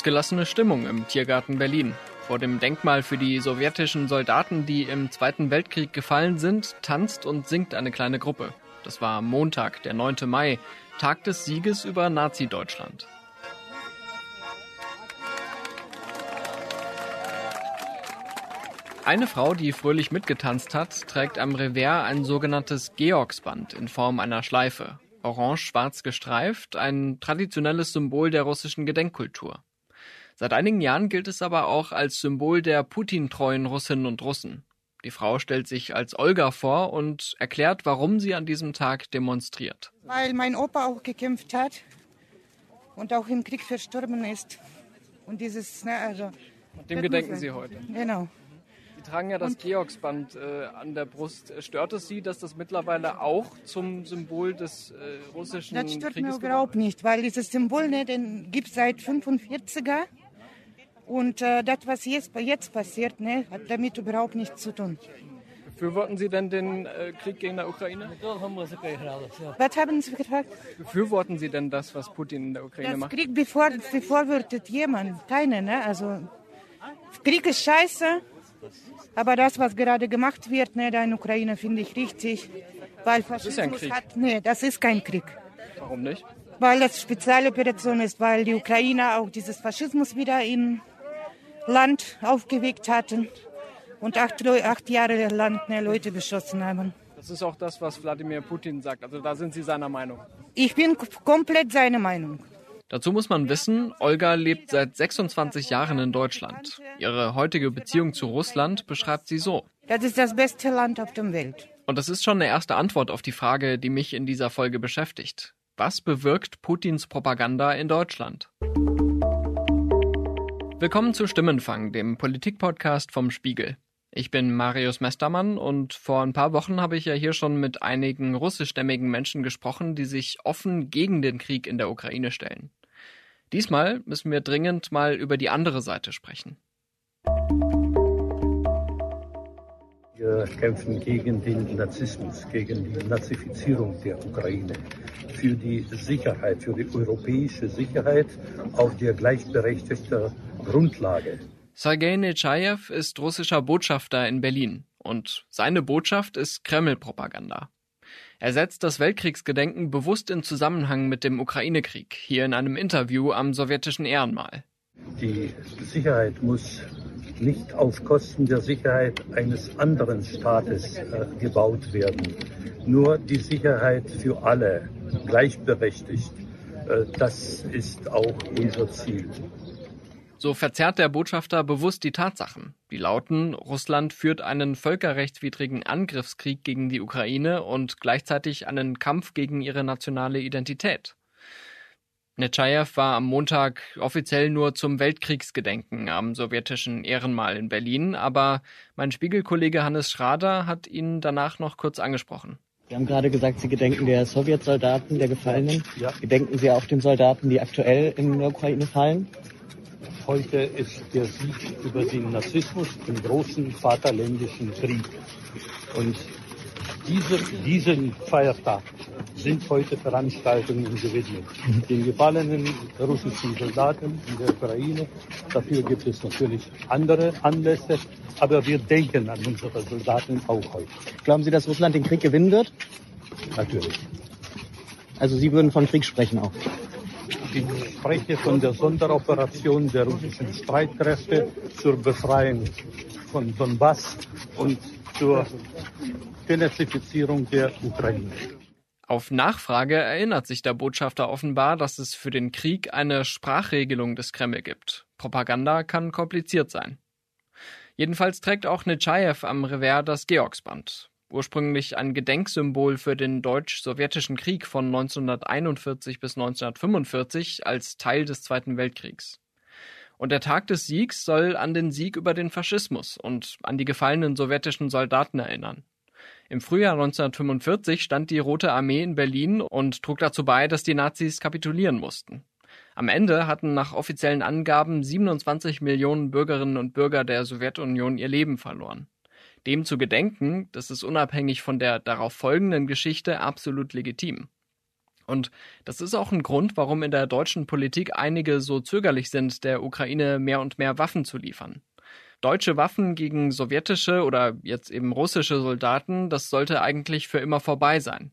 Ausgelassene Stimmung im Tiergarten Berlin. Vor dem Denkmal für die sowjetischen Soldaten, die im Zweiten Weltkrieg gefallen sind, tanzt und singt eine kleine Gruppe. Das war Montag, der 9. Mai, Tag des Sieges über Nazi-Deutschland. Eine Frau, die fröhlich mitgetanzt hat, trägt am Revers ein sogenanntes Georgsband in Form einer Schleife. Orange-schwarz gestreift, ein traditionelles Symbol der russischen Gedenkkultur. Seit einigen Jahren gilt es aber auch als Symbol der Putin-treuen Russinnen und Russen. Die Frau stellt sich als Olga vor und erklärt, warum sie an diesem Tag demonstriert. Weil mein Opa auch gekämpft hat und auch im Krieg verstorben ist. Und dieses, ne, also. Dem gedenken Sie heute. Genau. Sie tragen ja das Georgsband äh, an der Brust. Stört es Sie, dass das mittlerweile auch zum Symbol des äh, russischen Das stört Krieges mir überhaupt nicht, weil dieses Symbol, ne, den gibt es seit 45er. Und äh, das, was jetzt, jetzt passiert, ne, hat damit überhaupt nichts zu tun. Befürworten Sie denn den äh, Krieg gegen die Ukraine? Was haben Sie gefragt? Befürworten Sie denn das, was Putin in der Ukraine Das macht? Krieg bevor, befürwortet jemand, keine, ne? Also Krieg ist scheiße, aber das, was gerade gemacht wird, ne, da in Ukraine, finde ich richtig. Weil ist ja ein Krieg. hat, nee, das ist kein Krieg. Warum nicht? Weil das Spezialoperation ist, weil die Ukrainer auch dieses Faschismus wieder im Land aufgeweckt hatten und acht, acht Jahre lang ne, Leute beschossen haben. Das ist auch das, was Wladimir Putin sagt. Also da sind Sie seiner Meinung. Ich bin komplett seiner Meinung. Dazu muss man wissen, Olga lebt seit 26 Jahren in Deutschland. Ihre heutige Beziehung zu Russland beschreibt sie so. Das ist das beste Land auf der Welt. Und das ist schon eine erste Antwort auf die Frage, die mich in dieser Folge beschäftigt. Was bewirkt Putins Propaganda in Deutschland? Willkommen zu Stimmenfang, dem Politikpodcast vom Spiegel. Ich bin Marius Mestermann und vor ein paar Wochen habe ich ja hier schon mit einigen russischstämmigen Menschen gesprochen, die sich offen gegen den Krieg in der Ukraine stellen. Diesmal müssen wir dringend mal über die andere Seite sprechen. Wir kämpfen gegen den Narzissmus, gegen die Nazifizierung der Ukraine, für die Sicherheit, für die europäische Sicherheit auf der gleichberechtigten Grundlage. Sergei Nechayev ist russischer Botschafter in Berlin und seine Botschaft ist Kreml-Propaganda. Er setzt das Weltkriegsgedenken bewusst in Zusammenhang mit dem Ukraine-Krieg, hier in einem Interview am sowjetischen Ehrenmal. Die Sicherheit muss nicht auf Kosten der Sicherheit eines anderen Staates äh, gebaut werden. Nur die Sicherheit für alle, gleichberechtigt, äh, das ist auch unser Ziel. So verzerrt der Botschafter bewusst die Tatsachen. Die lauten, Russland führt einen völkerrechtswidrigen Angriffskrieg gegen die Ukraine und gleichzeitig einen Kampf gegen ihre nationale Identität. Nechayev war am Montag offiziell nur zum Weltkriegsgedenken am sowjetischen Ehrenmal in Berlin, aber mein Spiegelkollege Hannes Schrader hat ihn danach noch kurz angesprochen. Sie haben gerade gesagt, Sie gedenken der Sowjetsoldaten, der Gefallenen. Ja. Gedenken Sie auch den Soldaten, die aktuell in der Ukraine fallen? Heute ist der Sieg über den Narzissmus im großen Vaterländischen Krieg. Und diese, diesen Feiertag sind heute Veranstaltungen gewidmet. Den gefallenen russischen Soldaten in der Ukraine. Dafür gibt es natürlich andere Anlässe. Aber wir denken an unsere Soldaten auch heute. Glauben Sie, dass Russland den Krieg gewinnen wird? Natürlich. Also Sie würden von Krieg sprechen auch. Ich spreche von der Sonderoperation der russischen Streitkräfte zur Befreiung von Donbass und zur Denazifizierung der Ukraine. Auf Nachfrage erinnert sich der Botschafter offenbar, dass es für den Krieg eine Sprachregelung des Kreml gibt. Propaganda kann kompliziert sein. Jedenfalls trägt auch Nechayev am Revers das Georgsband. Ursprünglich ein Gedenksymbol für den deutsch-sowjetischen Krieg von 1941 bis 1945 als Teil des Zweiten Weltkriegs. Und der Tag des Siegs soll an den Sieg über den Faschismus und an die gefallenen sowjetischen Soldaten erinnern. Im Frühjahr 1945 stand die Rote Armee in Berlin und trug dazu bei, dass die Nazis kapitulieren mussten. Am Ende hatten nach offiziellen Angaben 27 Millionen Bürgerinnen und Bürger der Sowjetunion ihr Leben verloren. Dem zu gedenken, das ist unabhängig von der darauf folgenden Geschichte absolut legitim. Und das ist auch ein Grund, warum in der deutschen Politik einige so zögerlich sind, der Ukraine mehr und mehr Waffen zu liefern. Deutsche Waffen gegen sowjetische oder jetzt eben russische Soldaten, das sollte eigentlich für immer vorbei sein.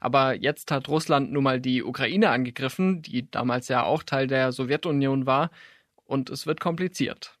Aber jetzt hat Russland nun mal die Ukraine angegriffen, die damals ja auch Teil der Sowjetunion war, und es wird kompliziert.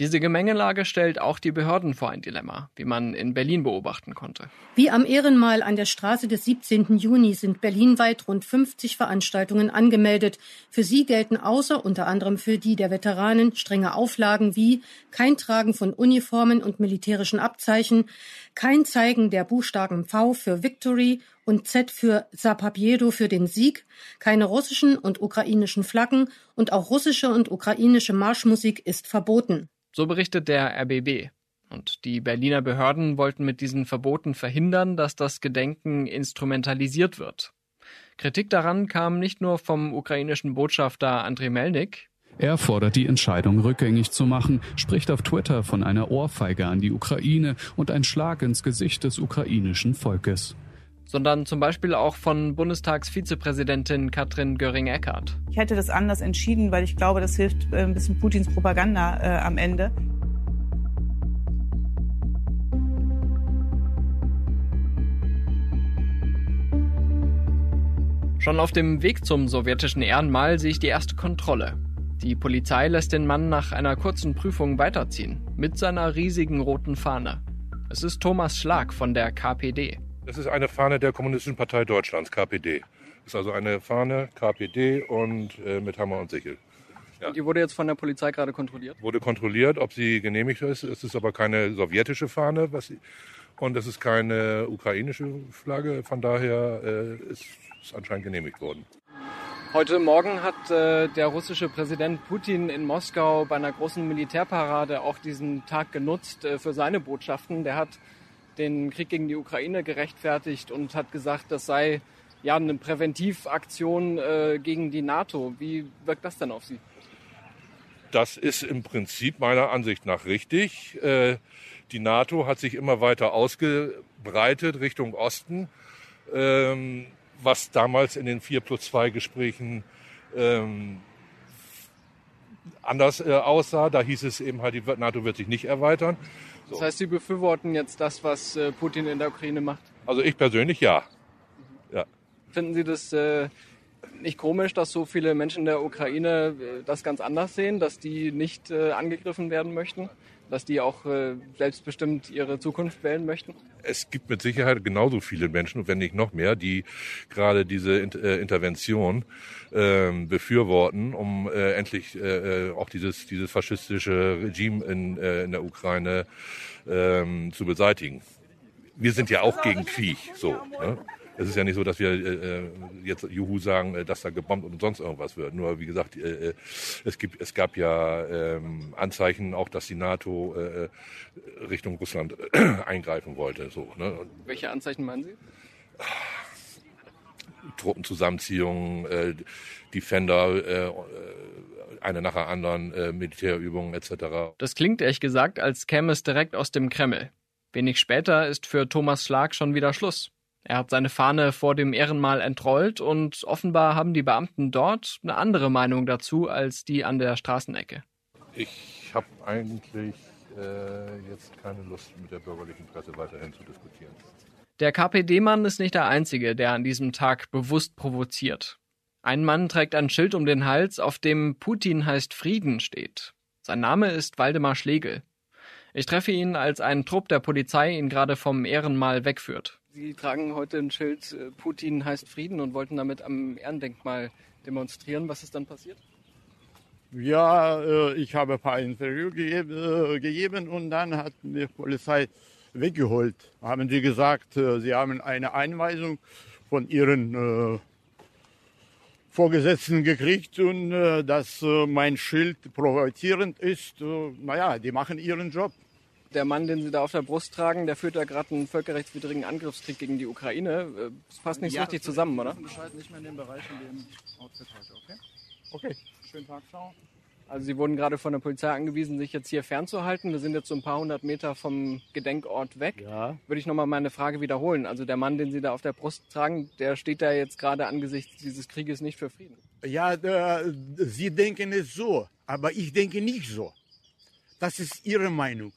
Diese Gemengelage stellt auch die Behörden vor ein Dilemma, wie man in Berlin beobachten konnte. Wie am Ehrenmal an der Straße des 17. Juni sind berlinweit rund 50 Veranstaltungen angemeldet. Für sie gelten außer unter anderem für die der Veteranen strenge Auflagen wie kein Tragen von Uniformen und militärischen Abzeichen, kein Zeigen der Buchstaben V für Victory und Z für Zapapiedo für den Sieg, keine russischen und ukrainischen Flaggen und auch russische und ukrainische Marschmusik ist verboten. So berichtet der RBB. Und die Berliner Behörden wollten mit diesen Verboten verhindern, dass das Gedenken instrumentalisiert wird. Kritik daran kam nicht nur vom ukrainischen Botschafter Andrei Melnik. Er fordert die Entscheidung rückgängig zu machen, spricht auf Twitter von einer Ohrfeige an die Ukraine und ein Schlag ins Gesicht des ukrainischen Volkes sondern zum Beispiel auch von Bundestagsvizepräsidentin Katrin Göring-Eckardt. Ich hätte das anders entschieden, weil ich glaube, das hilft äh, ein bisschen Putins Propaganda äh, am Ende. Schon auf dem Weg zum sowjetischen Ehrenmal sehe ich die erste Kontrolle. Die Polizei lässt den Mann nach einer kurzen Prüfung weiterziehen, mit seiner riesigen roten Fahne. Es ist Thomas Schlag von der KPD. Das ist eine Fahne der Kommunistischen Partei Deutschlands, KPD. Das ist also eine Fahne KPD und äh, mit Hammer und Sichel. Ja. Die wurde jetzt von der Polizei gerade kontrolliert? Wurde kontrolliert, ob sie genehmigt ist. Es ist aber keine sowjetische Fahne was und es ist keine ukrainische Flagge. Von daher äh, ist es anscheinend genehmigt worden. Heute Morgen hat äh, der russische Präsident Putin in Moskau bei einer großen Militärparade auch diesen Tag genutzt äh, für seine Botschaften. Der hat den Krieg gegen die Ukraine gerechtfertigt und hat gesagt, das sei ja eine Präventivaktion äh, gegen die NATO. Wie wirkt das denn auf Sie? Das ist im Prinzip meiner Ansicht nach richtig. Äh, die NATO hat sich immer weiter ausgebreitet Richtung Osten, ähm, was damals in den 4 plus 2 Gesprächen ähm, anders äh, aussah. Da hieß es eben halt, die NATO wird sich nicht erweitern. So. Das heißt, Sie befürworten jetzt das, was äh, Putin in der Ukraine macht? Also ich persönlich ja. ja. Finden Sie das äh, nicht komisch, dass so viele Menschen in der Ukraine äh, das ganz anders sehen, dass die nicht äh, angegriffen werden möchten? dass die auch äh, selbstbestimmt ihre Zukunft wählen möchten? Es gibt mit Sicherheit genauso viele Menschen, wenn nicht noch mehr, die gerade diese Intervention äh, befürworten, um endlich auch dieses, dieses faschistische Regime in, in der Ukraine äh, zu beseitigen. Wir sind ja auch gegen Krieg, so. Ne? Es ist ja nicht so, dass wir äh, äh, jetzt Juhu sagen, äh, dass da gebombt und sonst irgendwas wird. Nur wie gesagt, äh, äh, es gibt, es gab ja ähm, Anzeichen auch, dass die NATO äh, Richtung Russland äh, eingreifen wollte. So, ne? Welche Anzeichen meinen Sie? Truppenzusammenziehungen, äh, Defender, äh, eine nach der anderen, äh, Militärübungen etc. Das klingt ehrlich gesagt, als käme es direkt aus dem Kreml. Wenig später ist für Thomas Schlag schon wieder Schluss. Er hat seine Fahne vor dem Ehrenmal entrollt und offenbar haben die Beamten dort eine andere Meinung dazu als die an der Straßenecke. Ich habe eigentlich äh, jetzt keine Lust, mit der bürgerlichen Presse weiterhin zu diskutieren. Der KPD-Mann ist nicht der Einzige, der an diesem Tag bewusst provoziert. Ein Mann trägt ein Schild um den Hals, auf dem Putin heißt Frieden steht. Sein Name ist Waldemar Schlegel. Ich treffe ihn, als ein Trupp der Polizei ihn gerade vom Ehrenmal wegführt. Sie tragen heute ein Schild, äh, Putin heißt Frieden und wollten damit am Ehrendenkmal demonstrieren. Was ist dann passiert? Ja, äh, ich habe ein paar Interviews äh, gegeben und dann hat die Polizei weggeholt. Haben sie gesagt, sie haben eine Einweisung von ihren Vorgesetzten gekriegt und dass mein Schild provozierend ist. Naja, die machen ihren Job der Mann, den Sie da auf der Brust tragen, der führt da gerade einen völkerrechtswidrigen Angriffskrieg gegen die Ukraine. Äh, das passt nicht ja, so richtig zusammen, oder? Bescheid nicht mehr in dem Bereich, in dem Outfit heute, okay? Okay, schönen Tag, ciao. Also Sie wurden gerade von der Polizei angewiesen, sich jetzt hier fernzuhalten. Wir sind jetzt so ein paar hundert Meter vom Gedenkort weg. Ja. Würde ich nochmal meine Frage wiederholen. Also der Mann, den Sie da auf der Brust tragen, der steht da jetzt gerade angesichts dieses Krieges nicht für Frieden. Ja, äh, Sie denken es so, aber ich denke nicht so. Das ist Ihre Meinung.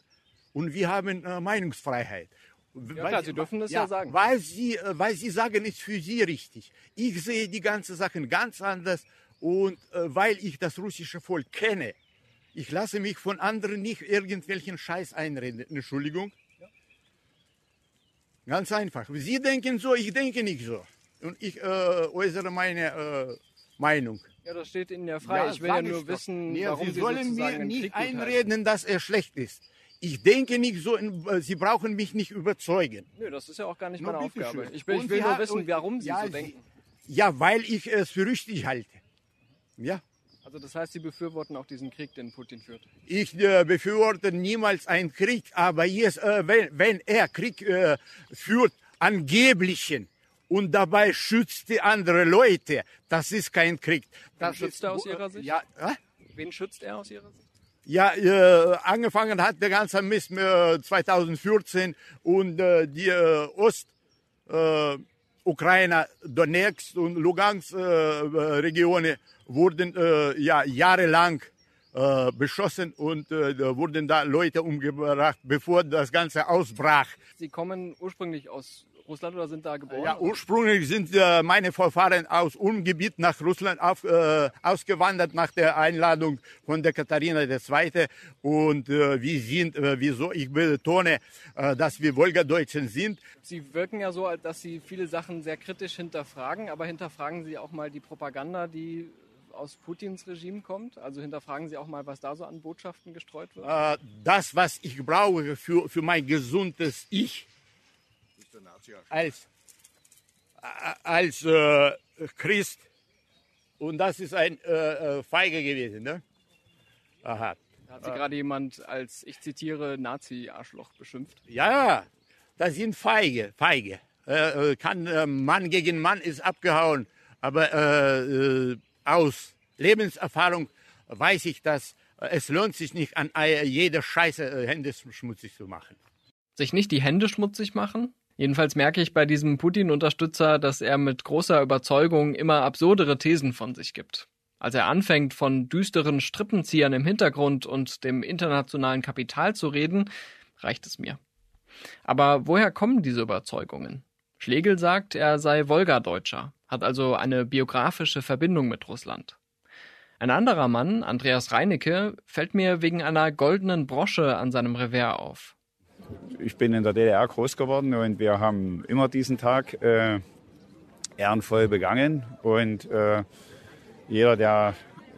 Und wir haben äh, Meinungsfreiheit. Ja, klar, Sie dürfen das ja sagen. Weil Sie, äh, weil Sie sagen, ist für Sie richtig. Ich sehe die ganze Sachen ganz anders und äh, weil ich das russische Volk kenne, ich lasse mich von anderen nicht irgendwelchen Scheiß einreden. Entschuldigung. Ganz einfach. Sie denken so, ich denke nicht so. Und ich äh, äußere meine äh, Meinung. Ja, das steht Ihnen ja frei. ich will ja nur doch. wissen, Nee, warum Sie Sie sollen mir nicht einreden, dass er schlecht ist. Ich denke nicht so, äh, Sie brauchen mich nicht überzeugen. Nö, das ist ja auch gar nicht Na, meine Aufgabe. schön. Ich will, Und ich will nur wissen, und- warum Sie ja, so Sie- denken. Ja, weil ich es für richtig halte. Ja. Also das heißt, Sie befürworten auch diesen Krieg, den Putin führt. Ich äh, befürworte niemals einen Krieg, aber jetzt, äh, wenn, wenn er Krieg äh, führt, angeblichen, und dabei schützt die andere Leute, das ist kein Krieg. Wen Das schützt ist, er aus Ihrer Sicht? Ja, äh? Wen schützt er aus Ihrer Sicht? Ja, äh, angefangen hat der ganze Mist äh, 2014 und äh, die äh, Ost äh, Donetsk und Lugansk äh, äh, Regionen wurden äh, ja jahrelang äh, beschossen und äh, wurden da Leute umgebracht, bevor das Ganze ausbrach. Sie kommen ursprünglich aus Russland oder sind da geboren? Ja, ursprünglich sind äh, meine Vorfahren aus Ungebiet nach Russland auf, äh, ausgewandert nach der Einladung von der Katharina II. Und äh, wir sind, äh, wieso ich betone, äh, dass wir Wolgadeutschen sind. Sie wirken ja so, als dass Sie viele Sachen sehr kritisch hinterfragen, aber hinterfragen Sie auch mal die Propaganda, die aus Putins Regime kommt? Also hinterfragen Sie auch mal, was da so an Botschaften gestreut wird? Äh, das, was ich brauche für, für mein gesundes Ich als, als äh, Christ. Und das ist ein äh, äh, Feige gewesen. Ne? Aha. Hat Sie gerade jemand als, ich zitiere, Nazi-Arschloch beschimpft. Ja, das sind Feige, Feige. Äh, äh, kann äh, Mann gegen Mann ist abgehauen, aber äh, äh, aus Lebenserfahrung weiß ich, dass es lohnt sich nicht an jeder Scheiße Hände schmutzig zu machen. Sich nicht die Hände schmutzig machen? Jedenfalls merke ich bei diesem Putin-Unterstützer, dass er mit großer Überzeugung immer absurdere Thesen von sich gibt. Als er anfängt, von düsteren Strippenziehern im Hintergrund und dem internationalen Kapital zu reden, reicht es mir. Aber woher kommen diese Überzeugungen? Schlegel sagt, er sei Wolgadeutscher, hat also eine biografische Verbindung mit Russland. Ein anderer Mann, Andreas Reinecke, fällt mir wegen einer goldenen Brosche an seinem Revers auf. Ich bin in der DDR groß geworden und wir haben immer diesen Tag äh, ehrenvoll begangen. Und äh, jeder, der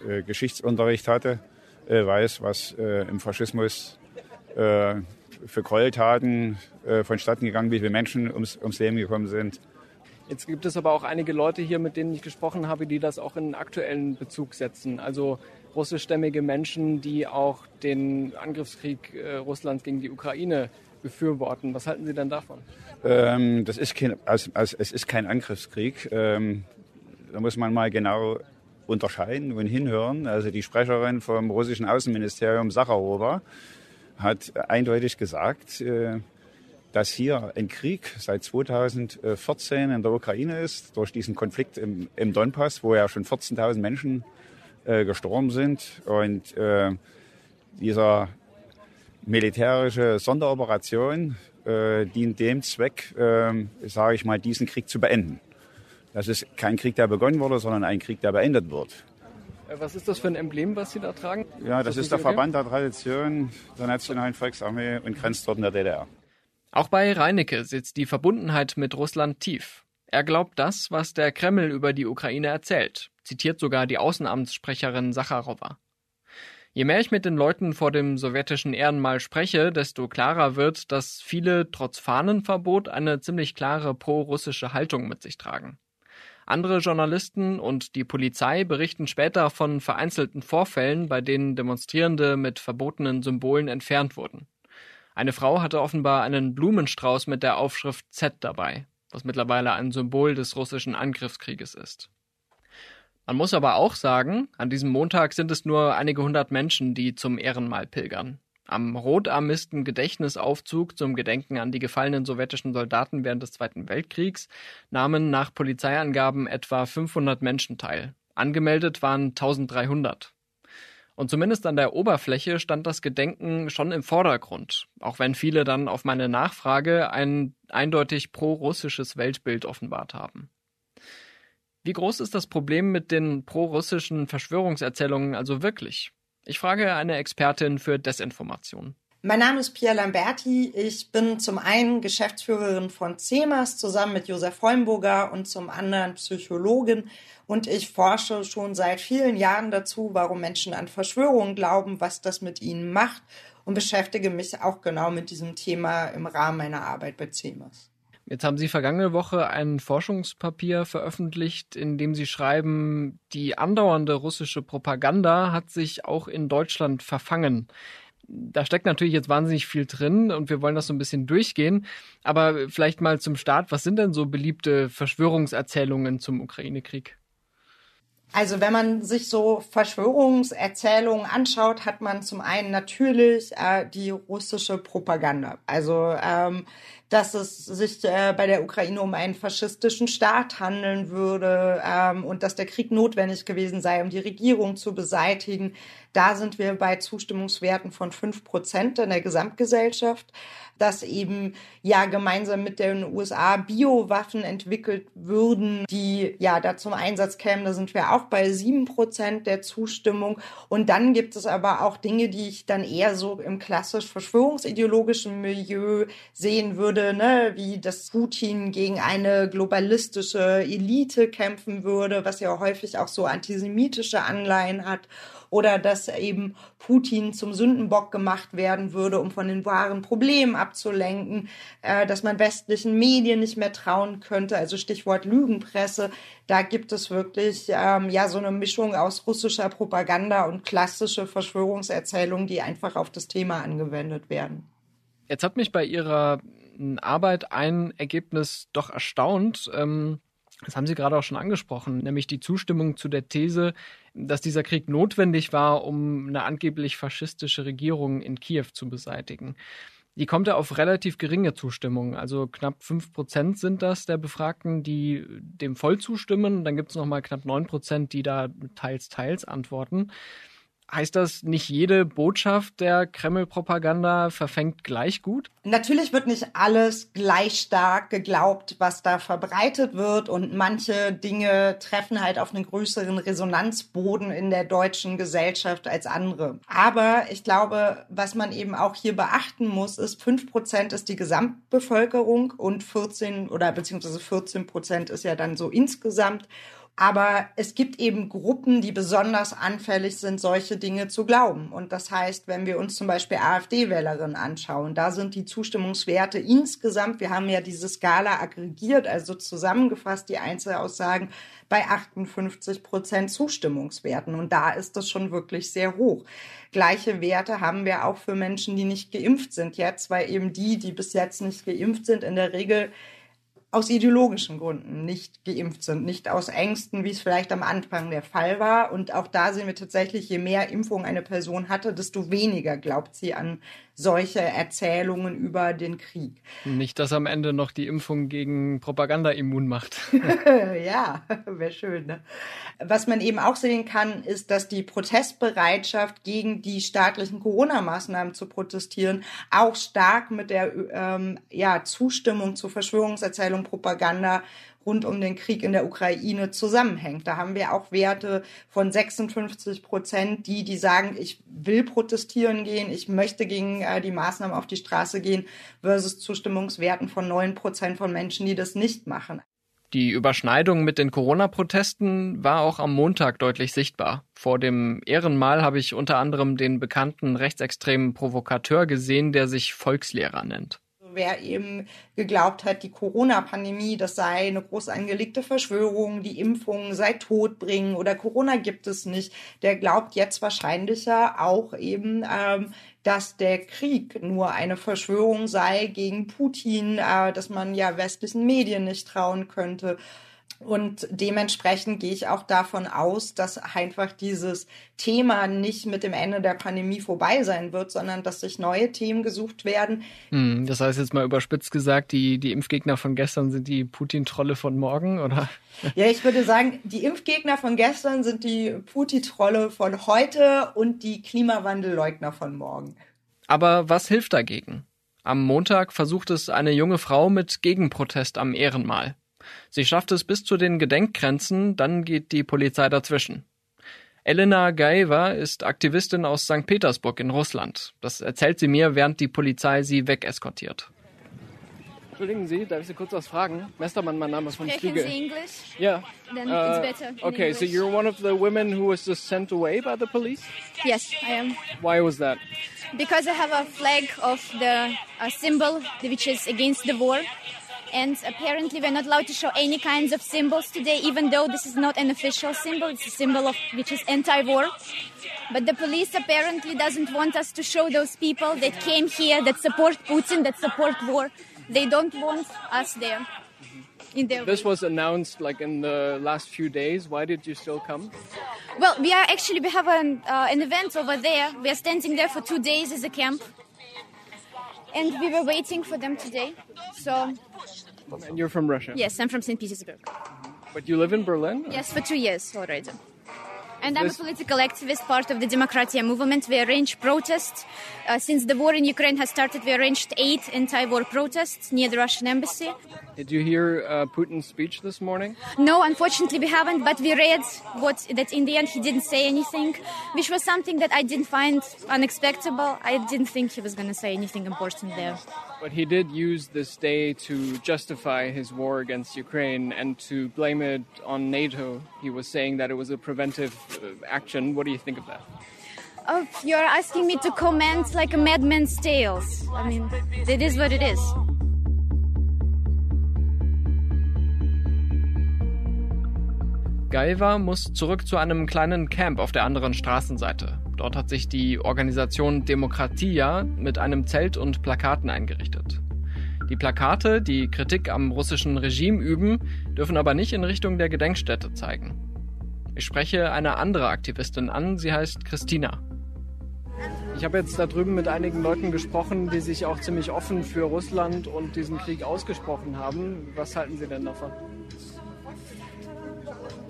äh, Geschichtsunterricht hatte, äh, weiß, was äh, im Faschismus äh, für Gräueltaten vonstatten gegangen, wie viele Menschen ums, ums Leben gekommen sind. Jetzt gibt es aber auch einige Leute hier, mit denen ich gesprochen habe, die das auch in aktuellen Bezug setzen. Also russischstämmige Menschen, die auch den Angriffskrieg äh, Russlands gegen die Ukraine befürworten. Was halten Sie denn davon? Ähm, das ist kein, also, also es ist kein Angriffskrieg. Ähm, da muss man mal genau unterscheiden und hinhören. Also die Sprecherin vom russischen Außenministerium Sacharowa hat eindeutig gesagt, äh, dass hier ein Krieg seit 2014 in der Ukraine ist, durch diesen Konflikt im, im Donbass, wo ja schon 14.000 Menschen äh, gestorben sind. Und äh, dieser militärische Sonderoperation äh, dient dem Zweck, äh, sage ich mal, diesen Krieg zu beenden. Das ist kein Krieg, der begonnen wurde, sondern ein Krieg, der beendet wird. Äh, Was ist das für ein Emblem, was Sie da tragen? Ja, das das ist der? Verband der Tradition der Nationalen Volksarmee und grenzt dort in der DDR. Auch bei Reinecke sitzt die Verbundenheit mit Russland tief. Er glaubt das, was der Kreml über die Ukraine erzählt, zitiert sogar die Außenamtssprecherin Sacharowa. Je mehr ich mit den Leuten vor dem sowjetischen Ehrenmal spreche, desto klarer wird, dass viele trotz Fahnenverbot eine ziemlich klare pro-russische Haltung mit sich tragen. Andere Journalisten und die Polizei berichten später von vereinzelten Vorfällen, bei denen Demonstrierende mit verbotenen Symbolen entfernt wurden. Eine Frau hatte offenbar einen Blumenstrauß mit der Aufschrift Z dabei, was mittlerweile ein Symbol des russischen Angriffskrieges ist. Man muss aber auch sagen, an diesem Montag sind es nur einige hundert Menschen, die zum Ehrenmal pilgern. Am Rotarmisten Gedächtnisaufzug zum Gedenken an die gefallenen sowjetischen Soldaten während des Zweiten Weltkriegs nahmen nach Polizeiangaben etwa 500 Menschen teil. Angemeldet waren 1300. Und zumindest an der Oberfläche stand das Gedenken schon im Vordergrund, auch wenn viele dann auf meine Nachfrage ein eindeutig pro-russisches Weltbild offenbart haben. Wie groß ist das Problem mit den pro-russischen Verschwörungserzählungen also wirklich? Ich frage eine Expertin für Desinformation. Mein Name ist Pia Lamberti. Ich bin zum einen Geschäftsführerin von CEMAS zusammen mit Josef Holmburger und zum anderen Psychologin. Und ich forsche schon seit vielen Jahren dazu, warum Menschen an Verschwörungen glauben, was das mit ihnen macht und beschäftige mich auch genau mit diesem Thema im Rahmen meiner Arbeit bei CEMAS. Jetzt haben Sie vergangene Woche ein Forschungspapier veröffentlicht, in dem Sie schreiben, die andauernde russische Propaganda hat sich auch in Deutschland verfangen. Da steckt natürlich jetzt wahnsinnig viel drin und wir wollen das so ein bisschen durchgehen. Aber vielleicht mal zum Start, was sind denn so beliebte Verschwörungserzählungen zum Ukraine-Krieg? Also wenn man sich so Verschwörungserzählungen anschaut, hat man zum einen natürlich äh, die russische Propaganda. Also ähm, dass es sich äh, bei der Ukraine um einen faschistischen Staat handeln würde ähm, und dass der Krieg notwendig gewesen sei, um die Regierung zu beseitigen. Da sind wir bei Zustimmungswerten von fünf Prozent in der Gesamtgesellschaft dass eben ja gemeinsam mit den USA Biowaffen entwickelt würden, die ja da zum Einsatz kämen. Da sind wir auch bei sieben Prozent der Zustimmung. Und dann gibt es aber auch Dinge, die ich dann eher so im klassisch verschwörungsideologischen Milieu sehen würde, ne, wie dass Putin gegen eine globalistische Elite kämpfen würde, was ja häufig auch so antisemitische Anleihen hat oder dass eben Putin zum Sündenbock gemacht werden würde, um von den wahren Problemen abzulenken, äh, dass man westlichen Medien nicht mehr trauen könnte, also Stichwort Lügenpresse. Da gibt es wirklich ähm, ja so eine Mischung aus russischer Propaganda und klassische Verschwörungserzählungen, die einfach auf das Thema angewendet werden. Jetzt hat mich bei Ihrer Arbeit ein Ergebnis doch erstaunt. Ähm das haben Sie gerade auch schon angesprochen, nämlich die Zustimmung zu der These, dass dieser Krieg notwendig war, um eine angeblich faschistische Regierung in Kiew zu beseitigen. Die kommt ja auf relativ geringe Zustimmung. Also knapp fünf Prozent sind das der Befragten, die dem voll zustimmen. Dann gibt es nochmal knapp neun Prozent, die da teils, teils antworten. Heißt das, nicht jede Botschaft der Kreml-Propaganda verfängt gleich gut? Natürlich wird nicht alles gleich stark geglaubt, was da verbreitet wird. Und manche Dinge treffen halt auf einen größeren Resonanzboden in der deutschen Gesellschaft als andere. Aber ich glaube, was man eben auch hier beachten muss, ist, fünf Prozent ist die Gesamtbevölkerung und 14 oder beziehungsweise 14 Prozent ist ja dann so insgesamt. Aber es gibt eben Gruppen, die besonders anfällig sind, solche Dinge zu glauben. Und das heißt, wenn wir uns zum Beispiel AfD-Wählerinnen anschauen, da sind die Zustimmungswerte insgesamt, wir haben ja diese Skala aggregiert, also zusammengefasst die Einzelaussagen, bei 58 Prozent Zustimmungswerten. Und da ist das schon wirklich sehr hoch. Gleiche Werte haben wir auch für Menschen, die nicht geimpft sind jetzt, weil eben die, die bis jetzt nicht geimpft sind, in der Regel aus ideologischen Gründen nicht geimpft sind, nicht aus Ängsten, wie es vielleicht am Anfang der Fall war. Und auch da sehen wir tatsächlich, je mehr Impfung eine Person hatte, desto weniger glaubt sie an solche Erzählungen über den Krieg. Nicht, dass am Ende noch die Impfung gegen Propaganda immun macht. ja, wäre schön. Ne? Was man eben auch sehen kann, ist, dass die Protestbereitschaft gegen die staatlichen Corona-Maßnahmen zu protestieren auch stark mit der ähm, ja, Zustimmung zur Verschwörungserzählung Propaganda rund um den Krieg in der Ukraine zusammenhängt. Da haben wir auch Werte von 56 Prozent, die, die sagen, ich will protestieren gehen, ich möchte gegen äh, die Maßnahmen auf die Straße gehen, versus Zustimmungswerten von 9 Prozent von Menschen, die das nicht machen. Die Überschneidung mit den Corona-Protesten war auch am Montag deutlich sichtbar. Vor dem Ehrenmal habe ich unter anderem den bekannten rechtsextremen Provokateur gesehen, der sich Volkslehrer nennt wer eben geglaubt hat, die Corona-Pandemie, das sei eine groß angelegte Verschwörung, die Impfung sei todbringend oder Corona gibt es nicht, der glaubt jetzt wahrscheinlicher auch eben, ähm, dass der Krieg nur eine Verschwörung sei gegen Putin, äh, dass man ja westlichen Medien nicht trauen könnte Und dementsprechend gehe ich auch davon aus, dass einfach dieses Thema nicht mit dem Ende der Pandemie vorbei sein wird, sondern dass sich neue Themen gesucht werden. Hm, das heißt jetzt mal überspitzt gesagt, die, die Impfgegner von gestern sind die Putin-Trolle von morgen, oder? Ja, ich würde sagen, die Impfgegner von gestern sind die Putin-Trolle von heute und die Klimawandelleugner von morgen. Aber was hilft dagegen? Am Montag versucht es eine junge Frau mit Gegenprotest am Ehrenmal. Sie schafft es bis zu den Gedenkgrenzen, dann geht die Polizei dazwischen. Elena Gaeva ist Aktivistin aus St. Petersburg in Russland. Das erzählt sie mir, während die Polizei sie wegeskortiert. Entschuldigen Sie, darf ich Sie kurz was fragen? Mestermann, mein Name ist von Sprechen Sie English? Yeah. Then Uh, it's better. okay, so English. you're one of the women who was just sent away by the police? Yes, I am. Why was that? Because I have a flag of the a symbol which is against the war. And apparently we're not allowed to show any kinds of symbols today, even though this is not an official symbol. It's a symbol of which is anti-war. But the police apparently doesn't want us to show those people that came here, that support Putin, that support war. They don't want us there. In their This was announced like in the last few days. Why did you still come? Well, we are actually we have an uh, an event over there. We are standing there for two days as a camp, and we were waiting for them today. So And you're from Russia? yes, I'm from St. Petersburg. But you live in Berlin? Yes, for two years already. And I'm a political activist, part of the Demokratia movement. We arranged protests. Uh, since the war in Ukraine has started, we arranged eight anti-war protests near the Russian embassy. Did you hear uh, Putin's speech this morning? No, unfortunately, we haven't. But we read what that in the end he didn't say anything, which was something that I didn't find unexpected. I didn't think he was going to say anything important there. But he did use this day to justify his war against Ukraine and to blame it on NATO. He was saying that it was a preventive uh, action. What do you think of that? Oh, you're asking me to comment like a madman's tales. I mean, it is what it is. Gaeva muss zurück zu einem kleinen Camp auf der anderen Straßenseite. Dort hat sich die Organisation Demokratia mit einem Zelt und Plakaten eingerichtet. Die Plakate, die Kritik am russischen Regime üben, dürfen aber nicht in Richtung der Gedenkstätte zeigen. Ich spreche eine andere Aktivistin an, sie heißt Christina. Ich habe jetzt da drüben mit einigen Leuten gesprochen, die sich auch ziemlich offen für Russland und diesen Krieg ausgesprochen haben. Was halten Sie denn davon?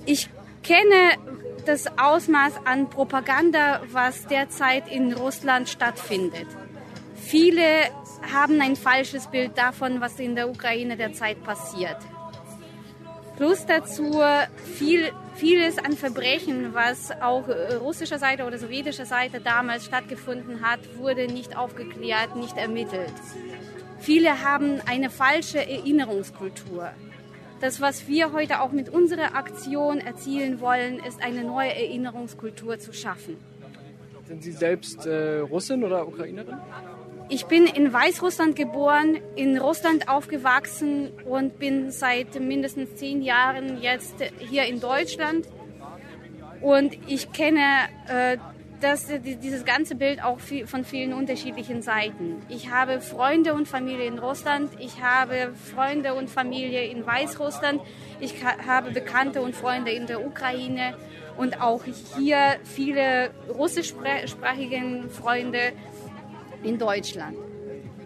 Ich kenne das Ausmaß an Propaganda, was derzeit in Russland stattfindet. Viele haben ein falsches Bild davon, was in der Ukraine derzeit passiert. Plus dazu viel, vieles an Verbrechen, was auch äh, russischer Seite oder sowjetischer Seite damals stattgefunden hat, wurde nicht aufgeklärt, nicht ermittelt. Viele haben eine falsche Erinnerungskultur. Das, was wir heute auch mit unserer Aktion erzielen wollen, ist eine neue Erinnerungskultur zu schaffen. Sind Sie selbst äh, Russin oder Ukrainerin? Ich bin in Weißrussland geboren, in Russland aufgewachsen und bin seit mindestens zehn Jahren jetzt hier in Deutschland. Und ich kenne äh, das, dieses ganze Bild auch von vielen unterschiedlichen Seiten. Ich habe Freunde und Familie in Russland, ich habe Freunde und Familie in Weißrussland, ich ha- habe Bekannte und Freunde in der Ukraine und auch hier viele russischsprachige Freunde in Deutschland.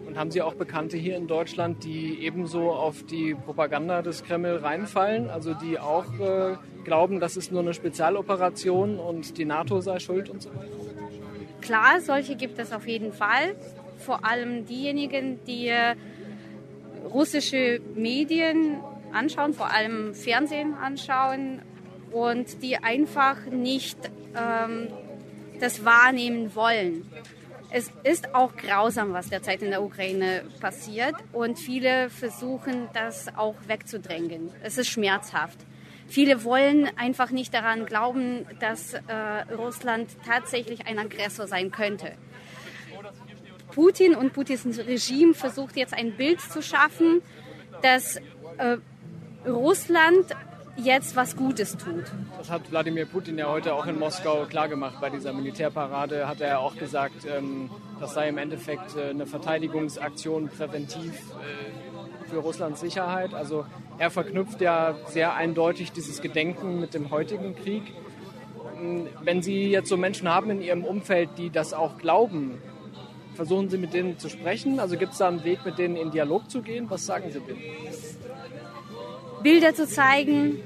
Und haben Sie auch Bekannte hier in Deutschland, die ebenso auf die Propaganda des Kreml reinfallen? Also die auch äh, glauben, das ist nur eine Spezialoperation und die NATO sei schuld und so weiter? Klar, solche gibt es auf jeden Fall. Vor allem diejenigen, die äh, russische Medien anschauen, vor allem Fernsehen anschauen und die einfach nicht ähm, das wahrnehmen wollen. Es ist auch grausam, was derzeit in der Ukraine passiert und viele versuchen, das auch wegzudrängen. Es ist schmerzhaft. Viele wollen einfach nicht daran glauben, dass äh, Russland tatsächlich ein Aggressor sein könnte. Putin und Putins Regime versucht jetzt ein Bild zu schaffen, dass äh, Russland jetzt was Gutes tut. Das hat Wladimir Putin ja heute auch in Moskau klargemacht. Bei dieser Militärparade hat er auch gesagt, ähm, das sei im Endeffekt äh, eine Verteidigungsaktion präventiv äh, für Russlands Sicherheit. Also er verknüpft ja sehr eindeutig dieses Gedenken mit dem heutigen Krieg. Wenn Sie jetzt so Menschen haben in Ihrem Umfeld, die das auch glauben, versuchen Sie mit denen zu sprechen? Also gibt es da einen Weg, mit denen in Dialog zu gehen? Was sagen Sie denen? Bilder zu zeigen,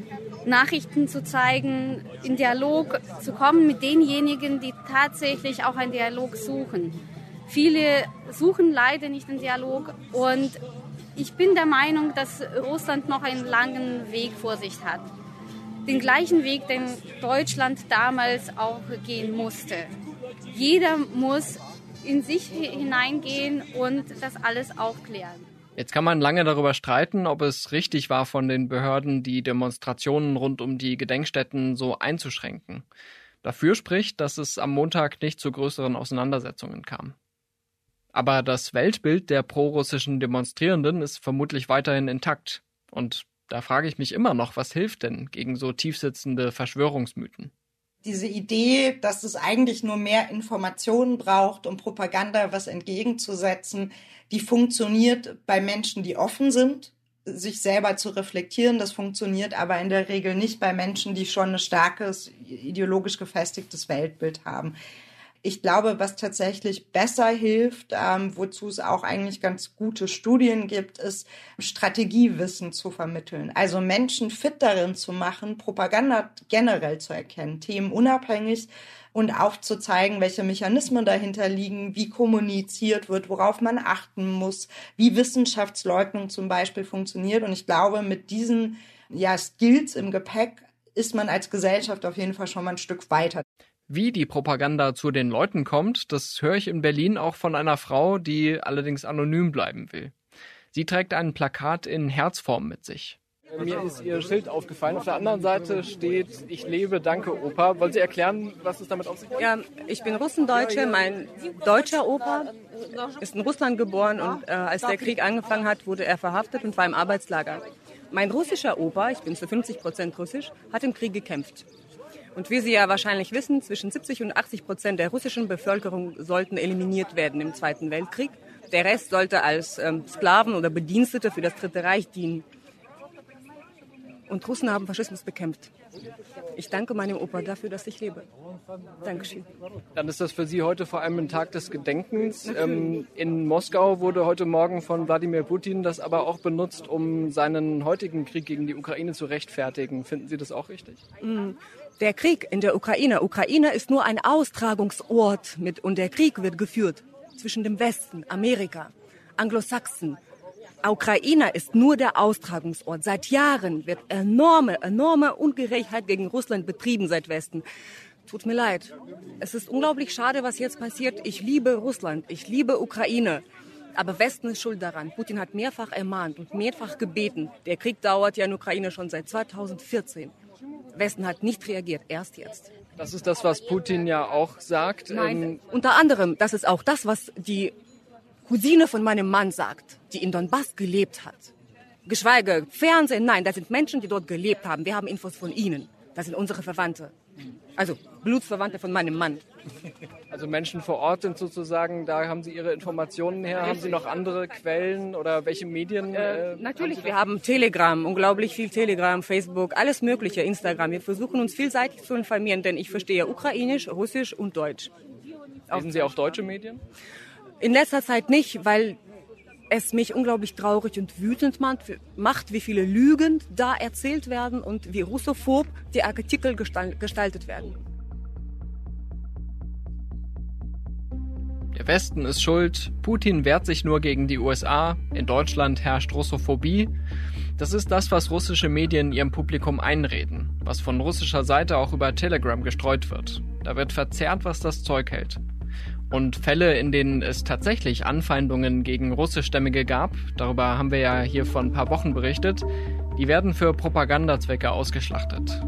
Nachrichten zu zeigen, in Dialog zu kommen mit denjenigen, die tatsächlich auch einen Dialog suchen. Viele suchen leider nicht den Dialog und ich bin der Meinung, dass Russland noch einen langen Weg vor sich hat. Den gleichen Weg, den Deutschland damals auch gehen musste. Jeder muss in sich hineingehen und das alles aufklären. Jetzt kann man lange darüber streiten, ob es richtig war von den Behörden, die Demonstrationen rund um die Gedenkstätten so einzuschränken. Dafür spricht, dass es am Montag nicht zu größeren Auseinandersetzungen kam. Aber das Weltbild der prorussischen Demonstrierenden ist vermutlich weiterhin intakt. Und da frage ich mich immer noch, was hilft denn gegen so tiefsitzende Verschwörungsmythen? diese Idee, dass es eigentlich nur mehr Informationen braucht, um Propaganda was entgegenzusetzen, die funktioniert bei Menschen, die offen sind, sich selber zu reflektieren. Das funktioniert aber in der Regel nicht bei Menschen, die schon ein starkes, ideologisch gefestigtes Weltbild haben. Ich glaube, was tatsächlich besser hilft, ähm, wozu es auch eigentlich ganz gute Studien gibt, ist Strategiewissen zu vermitteln. Also Menschen fit darin zu machen, Propaganda generell zu erkennen, themenunabhängig und aufzuzeigen, welche Mechanismen dahinter liegen, wie kommuniziert wird, worauf man achten muss, wie Wissenschaftsleugnung zum Beispiel funktioniert. Und ich glaube, mit diesen ja, Skills im Gepäck ist man als Gesellschaft auf jeden Fall schon mal ein Stück weiter. Wie die Propaganda zu den Leuten kommt, das höre ich in Berlin auch von einer Frau, die allerdings anonym bleiben will. Sie trägt ein Plakat in Herzform mit sich. Mir ist Ihr Schild aufgefallen. Auf der anderen Seite steht Ich lebe, danke Opa. Wollen Sie erklären, was es damit auf sich hat? Ja, ich bin Russendeutsche. Mein deutscher Opa ist in Russland geboren und äh, als der Krieg angefangen hat, wurde er verhaftet und war im Arbeitslager. Mein russischer Opa, ich bin zu 50 Prozent russisch, hat im Krieg gekämpft. Und wie Sie ja wahrscheinlich wissen, zwischen 70 und 80 Prozent der russischen Bevölkerung sollten eliminiert werden im Zweiten Weltkrieg. Der Rest sollte als ähm, Sklaven oder Bedienstete für das Dritte Reich dienen. Und Russen haben Faschismus bekämpft. Ich danke meinem Opa dafür, dass ich lebe. Dankeschön. Dann ist das für Sie heute vor allem ein Tag des Gedenkens. Ähm, in Moskau wurde heute Morgen von Wladimir Putin das aber auch benutzt, um seinen heutigen Krieg gegen die Ukraine zu rechtfertigen. Finden Sie das auch richtig? Mm. Der Krieg in der Ukraine. Ukraine ist nur ein Austragungsort mit, und der Krieg wird geführt zwischen dem Westen, Amerika, Anglosachsen. Ukraine ist nur der Austragungsort. Seit Jahren wird enorme, enorme Ungerechtheit gegen Russland betrieben seit Westen. Tut mir leid. Es ist unglaublich schade, was jetzt passiert. Ich liebe Russland. Ich liebe Ukraine. Aber Westen ist schuld daran. Putin hat mehrfach ermahnt und mehrfach gebeten. Der Krieg dauert ja in Ukraine schon seit 2014. Westen hat nicht reagiert, erst jetzt. Das ist das, was Putin ja auch sagt. Nein, ähm unter anderem, das ist auch das, was die Cousine von meinem Mann sagt, die in Donbass gelebt hat. Geschweige Fernsehen, nein, das sind Menschen, die dort gelebt haben. Wir haben Infos von ihnen. Das sind unsere Verwandte. Also Blutsverwandte von meinem Mann. Also Menschen vor Ort sind sozusagen, da haben Sie Ihre Informationen her. Haben Sie noch andere Quellen oder welche Medien? Äh, äh, natürlich, haben wir haben Telegram, unglaublich viel Telegram, Facebook, alles Mögliche, Instagram. Wir versuchen uns vielseitig zu informieren, denn ich verstehe Ukrainisch, Russisch und Deutsch. Lesen Sie auch deutsche Medien? In letzter Zeit nicht, weil es mich unglaublich traurig und wütend macht, wie viele Lügen da erzählt werden und wie russophob die Artikel gestaltet werden. Der Westen ist schuld, Putin wehrt sich nur gegen die USA, in Deutschland herrscht Russophobie. Das ist das, was russische Medien ihrem Publikum einreden, was von russischer Seite auch über Telegram gestreut wird. Da wird verzerrt, was das Zeug hält. Und Fälle, in denen es tatsächlich Anfeindungen gegen Russischstämmige gab, darüber haben wir ja hier vor ein paar Wochen berichtet, die werden für Propagandazwecke ausgeschlachtet.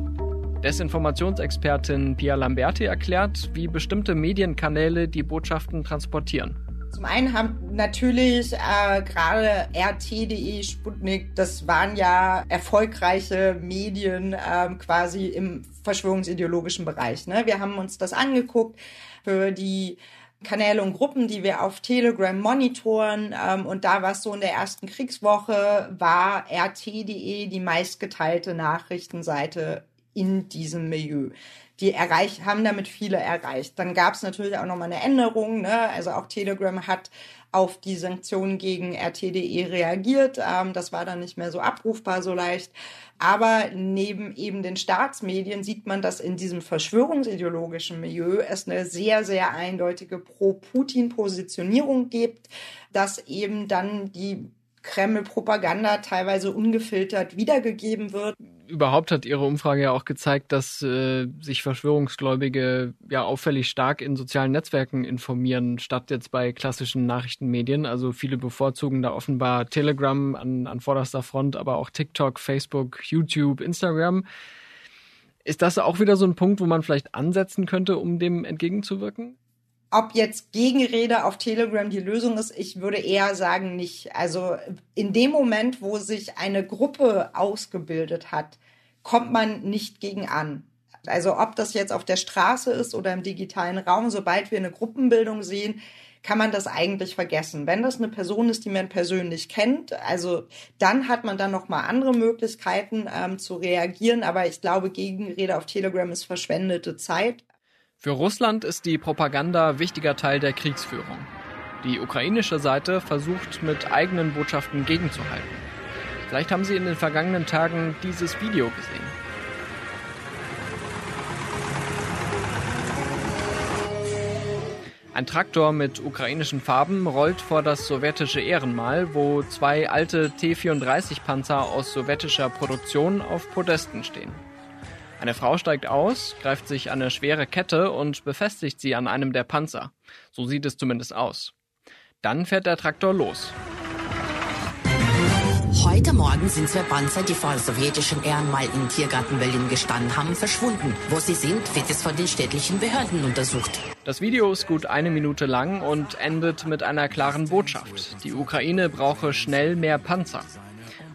Desinformationsexpertin Pia Lamberti erklärt, wie bestimmte Medienkanäle die Botschaften transportieren. Zum einen haben natürlich äh, gerade RT.de, Sputnik, das waren ja erfolgreiche Medien äh, quasi im verschwörungsideologischen Bereich. Ne? Wir haben uns das angeguckt für die Kanäle und Gruppen, die wir auf Telegram monitoren. Ähm, und da war es so in der ersten Kriegswoche, war rt.de die meistgeteilte Nachrichtenseite in diesem Milieu. Die erreicht, haben damit viele erreicht. Dann gab es natürlich auch nochmal eine Änderung. Ne? Also auch Telegram hat auf die Sanktionen gegen RT.de reagiert. Ähm, das war dann nicht mehr so abrufbar so leicht. Aber neben eben den Staatsmedien sieht man, dass in diesem verschwörungsideologischen Milieu es eine sehr, sehr eindeutige Pro-Putin-Positionierung gibt, dass eben dann die Kreml-Propaganda teilweise ungefiltert wiedergegeben wird. Überhaupt hat Ihre Umfrage ja auch gezeigt, dass äh, sich Verschwörungsgläubige ja auffällig stark in sozialen Netzwerken informieren, statt jetzt bei klassischen Nachrichtenmedien. Also viele bevorzugen da offenbar Telegram an, an vorderster Front, aber auch TikTok, Facebook, YouTube, Instagram. Ist das auch wieder so ein Punkt, wo man vielleicht ansetzen könnte, um dem entgegenzuwirken? Ob jetzt Gegenrede auf Telegram die Lösung ist, ich würde eher sagen nicht. Also in dem Moment, wo sich eine Gruppe ausgebildet hat, kommt man nicht gegen an. Also ob das jetzt auf der Straße ist oder im digitalen Raum, sobald wir eine Gruppenbildung sehen, kann man das eigentlich vergessen. Wenn das eine Person ist, die man persönlich kennt, also dann hat man dann noch mal andere Möglichkeiten ähm, zu reagieren. Aber ich glaube, Gegenrede auf Telegram ist verschwendete Zeit. Für Russland ist die Propaganda wichtiger Teil der Kriegsführung. Die ukrainische Seite versucht mit eigenen Botschaften gegenzuhalten. Vielleicht haben Sie in den vergangenen Tagen dieses Video gesehen. Ein Traktor mit ukrainischen Farben rollt vor das sowjetische Ehrenmal, wo zwei alte T-34-Panzer aus sowjetischer Produktion auf Podesten stehen. Eine Frau steigt aus, greift sich eine schwere Kette und befestigt sie an einem der Panzer. So sieht es zumindest aus. Dann fährt der Traktor los. Heute Morgen sind zwei Panzer, die vor sowjetischem Ehrenmal im Tiergarten Berlin gestanden haben, verschwunden. Wo sie sind, wird es von den städtlichen Behörden untersucht. Das Video ist gut eine Minute lang und endet mit einer klaren Botschaft. Die Ukraine brauche schnell mehr Panzer.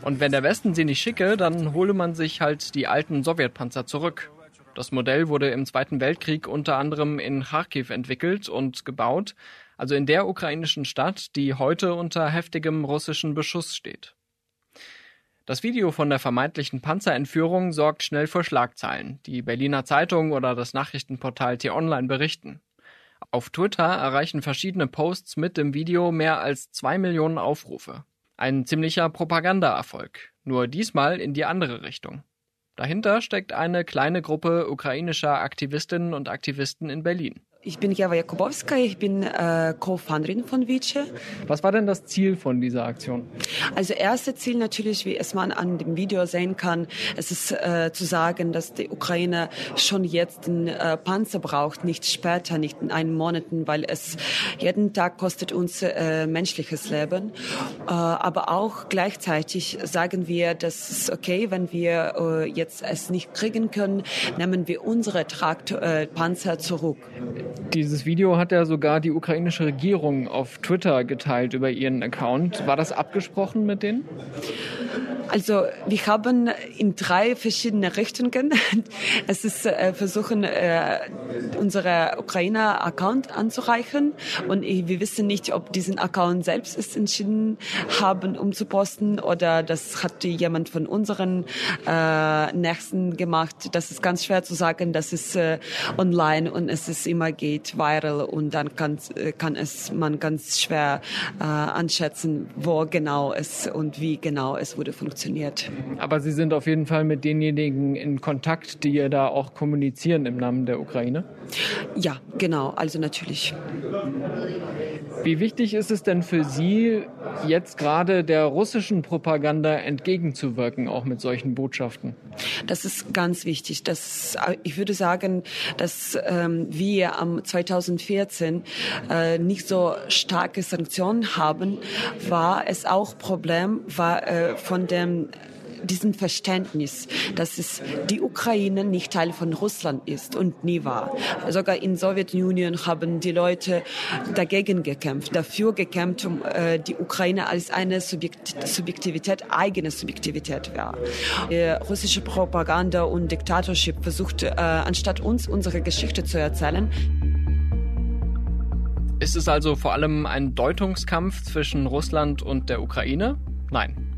Und wenn der Westen sie nicht schicke, dann hole man sich halt die alten Sowjetpanzer zurück. Das Modell wurde im Zweiten Weltkrieg unter anderem in Kharkiv entwickelt und gebaut, also in der ukrainischen Stadt, die heute unter heftigem russischen Beschuss steht. Das Video von der vermeintlichen Panzerentführung sorgt schnell für Schlagzeilen. Die Berliner Zeitung oder das Nachrichtenportal T-Online berichten. Auf Twitter erreichen verschiedene Posts mit dem Video mehr als zwei Millionen Aufrufe. Ein ziemlicher Propagandaerfolg, nur diesmal in die andere Richtung. Dahinter steckt eine kleine Gruppe ukrainischer Aktivistinnen und Aktivisten in Berlin. Ich bin Java Jakubowska, ich bin äh, Co-Founderin von Vice. Was war denn das Ziel von dieser Aktion? Also erste Ziel natürlich, wie es man an dem Video sehen kann, es ist äh, zu sagen, dass die Ukraine schon jetzt einen äh, Panzer braucht, nicht später, nicht in einem Monaten, weil es jeden Tag kostet uns äh, menschliches Leben. Äh, aber auch gleichzeitig sagen wir, dass es okay, wenn wir äh, jetzt es nicht kriegen können, nehmen wir unsere Trakt äh, Panzer zurück. Dieses Video hat ja sogar die ukrainische Regierung auf Twitter geteilt über ihren Account. War das abgesprochen mit denen? Also wir haben in drei verschiedene Richtungen. Es ist äh, versuchen, äh, unsere Ukrainer-Account anzureichen und wir wissen nicht, ob diesen Account selbst ist entschieden haben, um zu posten oder das hat jemand von unseren äh, Nächsten gemacht. Das ist ganz schwer zu sagen. Das ist äh, online und es ist immer geht viral und dann kann, äh, kann es man ganz schwer äh, anschätzen, wo genau es und wie genau es wurde funktioniert funktioniert. Aber Sie sind auf jeden Fall mit denjenigen in Kontakt, die ihr da auch kommunizieren im Namen der Ukraine? Ja, genau, also natürlich. Wie wichtig ist es denn für Sie, jetzt gerade der russischen Propaganda entgegenzuwirken, auch mit solchen Botschaften? Das ist ganz wichtig. Das, ich würde sagen, dass ähm, wir am 2014 äh, nicht so starke Sanktionen haben, war es auch Problem war, äh, von dem ähm, diesem Verständnis, dass es die Ukraine nicht Teil von Russland ist und nie war. Sogar in Sowjetunion haben die Leute dagegen gekämpft, dafür gekämpft, um äh, die Ukraine als eine Subjekt Subjektivität, eigene Subjektivität war. Die russische Propaganda und Diktatorship versucht, äh, anstatt uns unsere Geschichte zu erzählen, Ist es also vor allem ein Deutungskampf zwischen Russland und der Ukraine? Nein.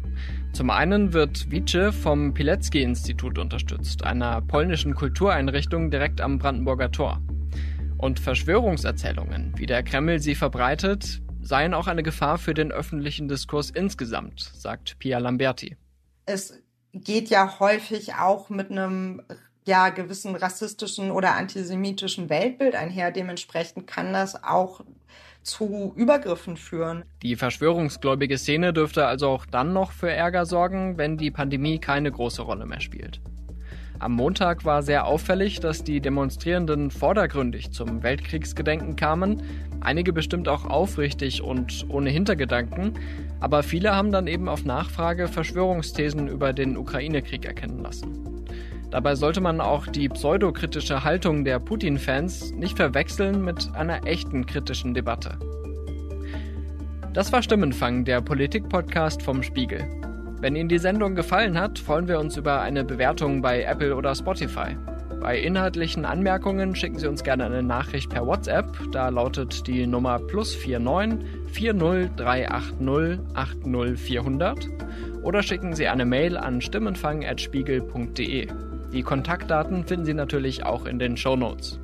Zum einen wird Wice vom Pilecki-Institut unterstützt, einer polnischen Kultureinrichtung direkt am Brandenburger Tor. Und Verschwörungserzählungen, wie der Kreml sie verbreitet, seien auch eine Gefahr für den öffentlichen Diskurs insgesamt, sagt Pia Lamberti. Es geht ja häufig auch mit einem ja, gewissen rassistischen oder antisemitischen Weltbild einher. Dementsprechend kann das auch zu Übergriffen führen. Die verschwörungsgläubige Szene dürfte also auch dann noch für Ärger sorgen, wenn die Pandemie keine große Rolle mehr spielt. Am Montag war sehr auffällig, dass die Demonstrierenden vordergründig zum Weltkriegsgedenken kamen, einige bestimmt auch aufrichtig und ohne Hintergedanken, aber viele haben dann eben auf Nachfrage Verschwörungsthesen über den Ukraine-Krieg erkennen lassen. Dabei sollte man auch die pseudokritische Haltung der Putin-Fans nicht verwechseln mit einer echten kritischen Debatte. Das war Stimmenfang, der Politik-Podcast vom Spiegel. Wenn Ihnen die Sendung gefallen hat, freuen wir uns über eine Bewertung bei Apple oder Spotify. Bei inhaltlichen Anmerkungen schicken Sie uns gerne eine Nachricht per WhatsApp. Da lautet die Nummer plus 49 40380 80400 oder schicken Sie eine Mail an stimmenfang.spiegel.de. Die Kontaktdaten finden Sie natürlich auch in den Show Notes.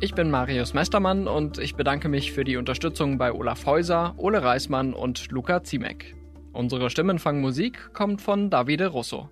Ich bin Marius Mestermann und ich bedanke mich für die Unterstützung bei Olaf Häuser, Ole Reismann und Luca Ziemek. Unsere Stimmenfangmusik kommt von Davide Russo.